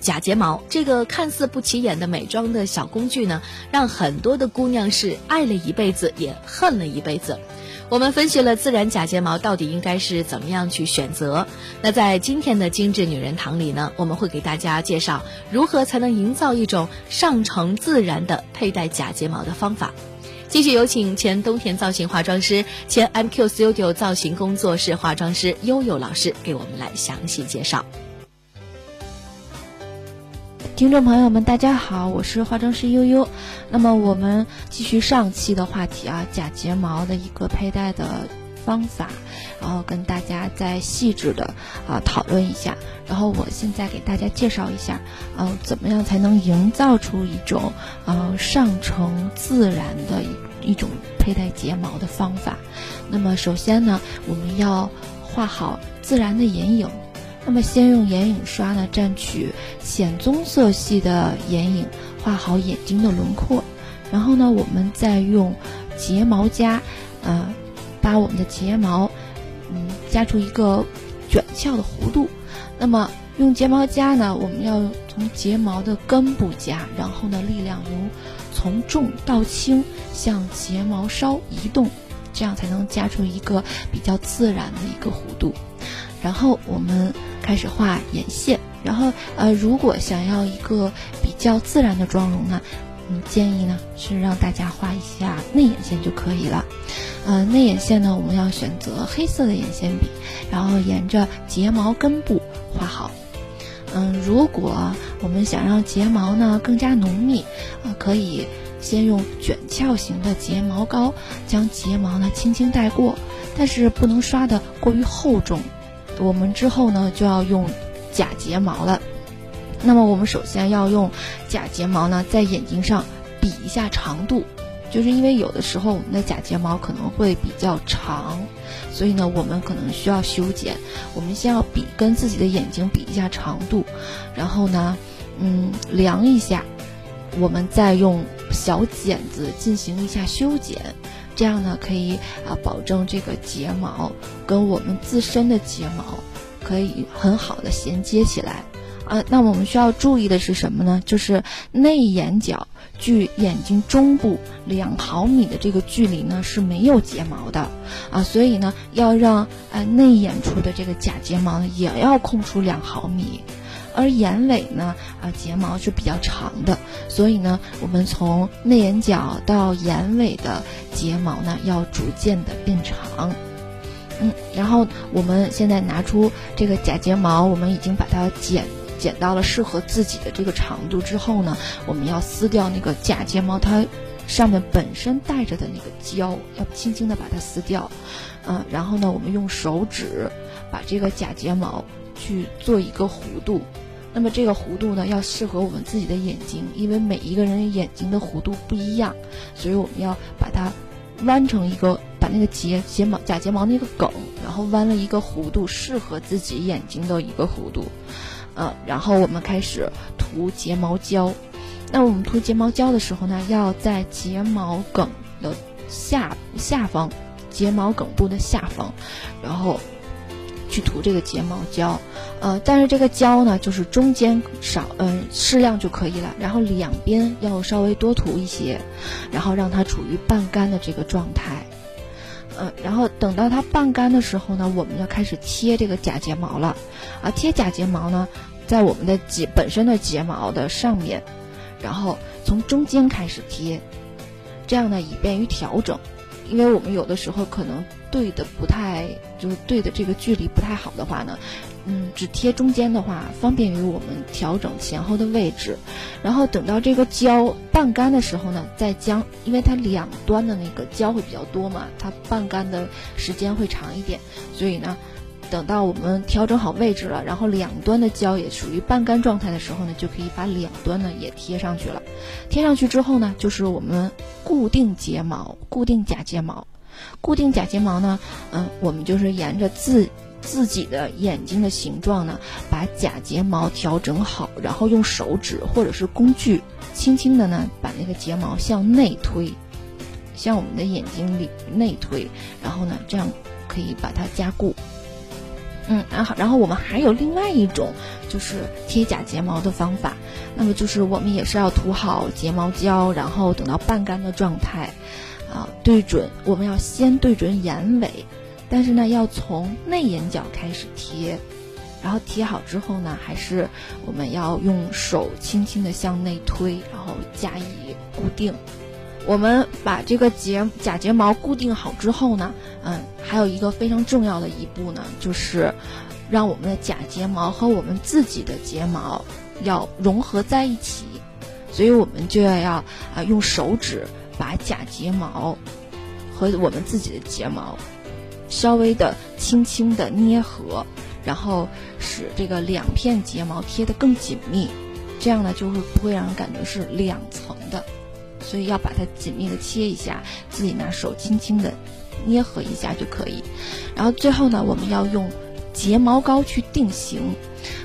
假睫毛这个看似不起眼的美妆的小工具呢，让很多的姑娘是爱了一辈子，也恨了一辈子。我们分析了自然假睫毛到底应该是怎么样去选择。那在今天的精致女人堂里呢，我们会给大家介绍如何才能营造一种上乘自然的佩戴假睫毛的方法。继续有请前冬田造型化妆师、前 MQ Studio 造型工作室化妆师悠悠老师给我们来详细介绍。听众朋友们，大家好，我是化妆师悠悠。那么我们继续上期的话题啊，假睫毛的一个佩戴的方法，然后跟大家再细致的啊讨论一下。然后我现在给大家介绍一下，呃，怎么样才能营造出一种呃上乘自然的一一种佩戴睫毛的方法。那么首先呢，我们要画好自然的眼影。那么先用眼影刷呢，蘸取浅棕色系的眼影，画好眼睛的轮廓。然后呢，我们再用睫毛夹，呃，把我们的睫毛，嗯，夹出一个卷翘的弧度。那么用睫毛夹呢，我们要从睫毛的根部夹，然后呢，力量由从重到轻向睫毛梢移动，这样才能夹出一个比较自然的一个弧度。然后我们开始画眼线，然后呃，如果想要一个比较自然的妆容呢，嗯，建议呢是让大家画一下内眼线就可以了。呃，内眼线呢，我们要选择黑色的眼线笔，然后沿着睫毛根部画好。嗯，如果我们想让睫毛呢更加浓密，呃，可以先用卷翘型的睫毛膏将睫毛呢轻轻带过，但是不能刷的过于厚重。我们之后呢就要用假睫毛了，那么我们首先要用假睫毛呢在眼睛上比一下长度，就是因为有的时候我们的假睫毛可能会比较长，所以呢我们可能需要修剪。我们先要比跟自己的眼睛比一下长度，然后呢，嗯，量一下，我们再用小剪子进行一下修剪。这样呢，可以啊保证这个睫毛跟我们自身的睫毛可以很好的衔接起来啊。那我们需要注意的是什么呢？就是内眼角距眼睛中部两毫米的这个距离呢是没有睫毛的啊，所以呢要让啊内眼处的这个假睫毛呢也要空出两毫米。而眼尾呢，啊，睫毛是比较长的，所以呢，我们从内眼角到眼尾的睫毛呢，要逐渐的变长。嗯，然后我们现在拿出这个假睫毛，我们已经把它剪剪到了适合自己的这个长度之后呢，我们要撕掉那个假睫毛，它上面本身带着的那个胶，要轻轻的把它撕掉。嗯，然后呢，我们用手指把这个假睫毛。去做一个弧度，那么这个弧度呢，要适合我们自己的眼睛，因为每一个人眼睛的弧度不一样，所以我们要把它弯成一个，把那个睫睫毛假睫毛那个梗，然后弯了一个弧度，适合自己眼睛的一个弧度，呃，然后我们开始涂睫毛胶。那我们涂睫毛胶的时候呢，要在睫毛梗的下下方，睫毛梗部的下方，然后。去涂这个睫毛胶，呃，但是这个胶呢，就是中间少，嗯，适量就可以了。然后两边要稍微多涂一些，然后让它处于半干的这个状态，呃，然后等到它半干的时候呢，我们要开始贴这个假睫毛了，啊，贴假睫毛呢，在我们的睫本身的睫毛的上面，然后从中间开始贴，这样呢，以便于调整。因为我们有的时候可能对的不太，就是对的这个距离不太好的话呢，嗯，只贴中间的话，方便于我们调整前后的位置。然后等到这个胶半干的时候呢，再将，因为它两端的那个胶会比较多嘛，它半干的时间会长一点，所以呢。等到我们调整好位置了，然后两端的胶也属于半干状态的时候呢，就可以把两端呢也贴上去了。贴上去之后呢，就是我们固定睫毛、固定假睫毛。固定假睫毛呢，嗯，我们就是沿着自自己的眼睛的形状呢，把假睫毛调整好，然后用手指或者是工具，轻轻的呢把那个睫毛向内推，向我们的眼睛里内推，然后呢这样可以把它加固。嗯，然后然后我们还有另外一种就是贴假睫毛的方法，那么就是我们也是要涂好睫毛胶，然后等到半干的状态，啊，对准我们要先对准眼尾，但是呢要从内眼角开始贴，然后贴好之后呢，还是我们要用手轻轻的向内推，然后加以固定。我们把这个睫假睫毛固定好之后呢，嗯，还有一个非常重要的一步呢，就是让我们的假睫毛和我们自己的睫毛要融合在一起，所以我们就要要啊用手指把假睫毛和我们自己的睫毛稍微的轻轻的捏合，然后使这个两片睫毛贴得更紧密，这样呢就会不会让人感觉是两层的。所以要把它紧密的切一下，自己拿手轻轻的捏合一下就可以。然后最后呢，我们要用睫毛膏去定型。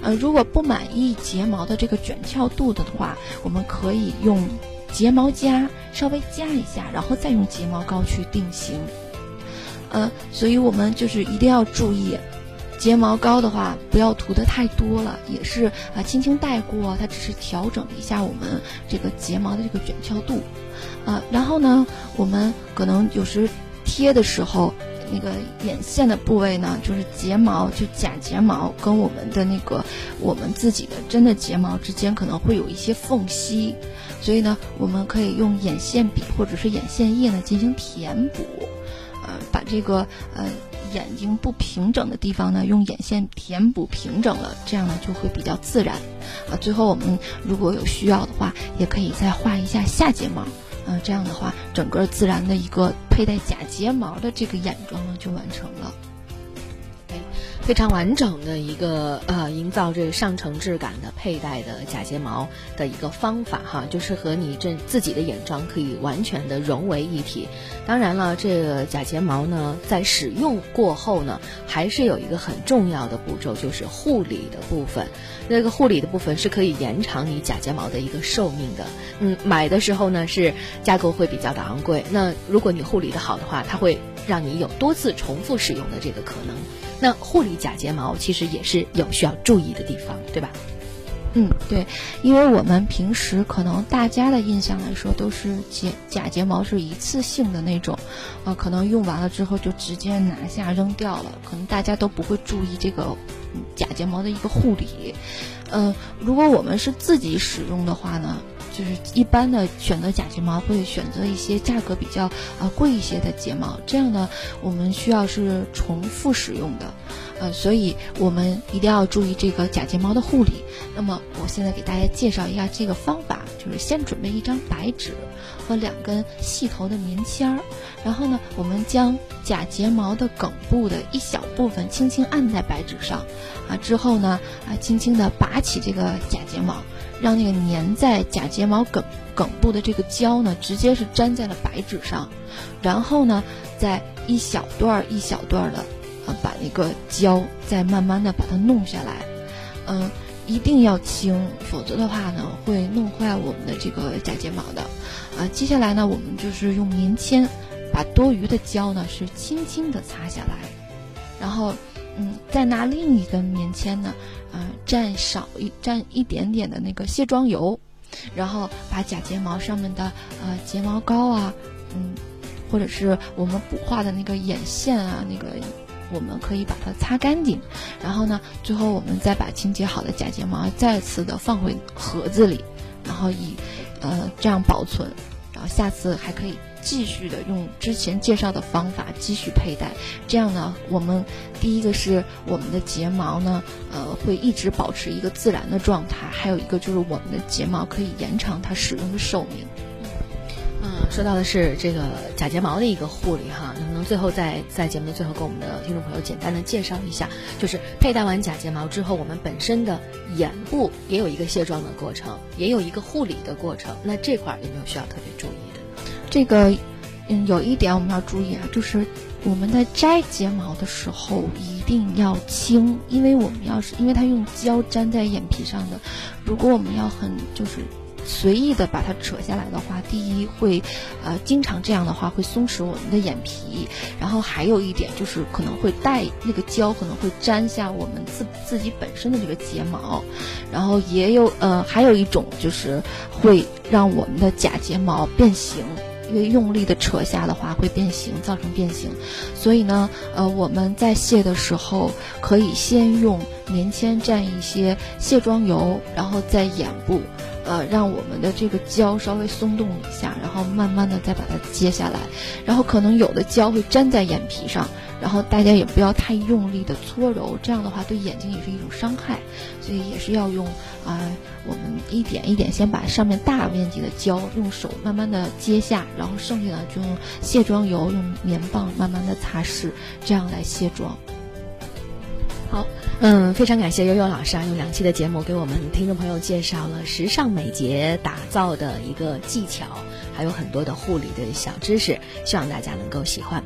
呃，如果不满意睫毛的这个卷翘度的话，我们可以用睫毛夹稍微夹一下，然后再用睫毛膏去定型。呃，所以我们就是一定要注意。睫毛膏的话，不要涂的太多了，也是啊，轻轻带过，它只是调整一下我们这个睫毛的这个卷翘度，啊，然后呢，我们可能有时贴的时候，那个眼线的部位呢，就是睫毛就假睫毛跟我们的那个我们自己的真的睫毛之间可能会有一些缝隙，所以呢，我们可以用眼线笔或者是眼线液呢进行填补，呃，把这个呃。眼睛不平整的地方呢，用眼线填补平整了，这样呢就会比较自然。啊，最后我们如果有需要的话，也可以再画一下下睫毛。嗯，这样的话，整个自然的一个佩戴假睫毛的这个眼妆呢就完成了。非常完整的一个呃，营造这个上乘质感的佩戴的假睫毛的一个方法哈，就是和你这自己的眼妆可以完全的融为一体。当然了，这个假睫毛呢，在使用过后呢，还是有一个很重要的步骤，就是护理的部分。那个护理的部分是可以延长你假睫毛的一个寿命的。嗯，买的时候呢是价格会比较的昂贵，那如果你护理的好的话，它会让你有多次重复使用的这个可能。那护理假睫毛其实也是有需要注意的地方，对吧？嗯，对，因为我们平时可能大家的印象来说都是睫假睫毛是一次性的那种，啊，可能用完了之后就直接拿下扔掉了，可能大家都不会注意这个假睫毛的一个护理。嗯，如果我们是自己使用的话呢？就是一般的选择假睫毛会选择一些价格比较啊贵一些的睫毛，这样呢我们需要是重复使用的，呃，所以我们一定要注意这个假睫毛的护理。那么我现在给大家介绍一下这个方法，就是先准备一张白纸和两根细头的棉签儿，然后呢我们将假睫毛的梗部的一小部分轻轻按在白纸上，啊之后呢啊轻轻的拔起这个假睫毛。让那个粘在假睫毛梗梗部的这个胶呢，直接是粘在了白纸上，然后呢，再一小段儿一小段儿的，啊，把那个胶再慢慢的把它弄下来，嗯，一定要轻，否则的话呢，会弄坏我们的这个假睫毛的，啊，接下来呢，我们就是用棉签把多余的胶呢是轻轻的擦下来，然后。嗯，再拿另一根棉签呢，啊，蘸少一蘸一点点的那个卸妆油，然后把假睫毛上面的呃睫毛膏啊，嗯，或者是我们补画的那个眼线啊，那个我们可以把它擦干净，然后呢，最后我们再把清洁好的假睫毛再次的放回盒子里，然后以呃这样保存，然后下次还可以。继续的用之前介绍的方法继续佩戴，这样呢，我们第一个是我们的睫毛呢，呃，会一直保持一个自然的状态，还有一个就是我们的睫毛可以延长它使用的寿命。嗯，说到的是这个假睫毛的一个护理哈，能不能最后在在节目的最后跟我们的听众朋友简单的介绍一下，就是佩戴完假睫毛之后，我们本身的眼部也有一个卸妆的过程，也有一个护理的过程，那这块儿有没有需要特别注意的？这个，嗯，有一点我们要注意啊，就是我们在摘睫毛的时候一定要轻，因为我们要是因为它用胶粘在眼皮上的，如果我们要很就是随意的把它扯下来的话，第一会，呃，经常这样的话会松弛我们的眼皮，然后还有一点就是可能会带那个胶可能会粘下我们自自己本身的这个睫毛，然后也有呃还有一种就是会让我们的假睫毛变形。因为用力的扯下的话会变形，造成变形，所以呢，呃，我们在卸的时候可以先用棉签蘸一些卸妆油，然后在眼部，呃，让我们的这个胶稍微松动一下，然后慢慢的再把它揭下来，然后可能有的胶会粘在眼皮上。然后大家也不要太用力的搓揉，这样的话对眼睛也是一种伤害，所以也是要用啊，我们一点一点先把上面大面积的胶用手慢慢的揭下，然后剩下的就用卸妆油用棉棒慢慢的擦拭，这样来卸妆。好，嗯，非常感谢悠悠老师啊，用两期的节目给我们听众朋友介绍了时尚美睫打造的一个技巧，还有很多的护理的小知识，希望大家能够喜欢。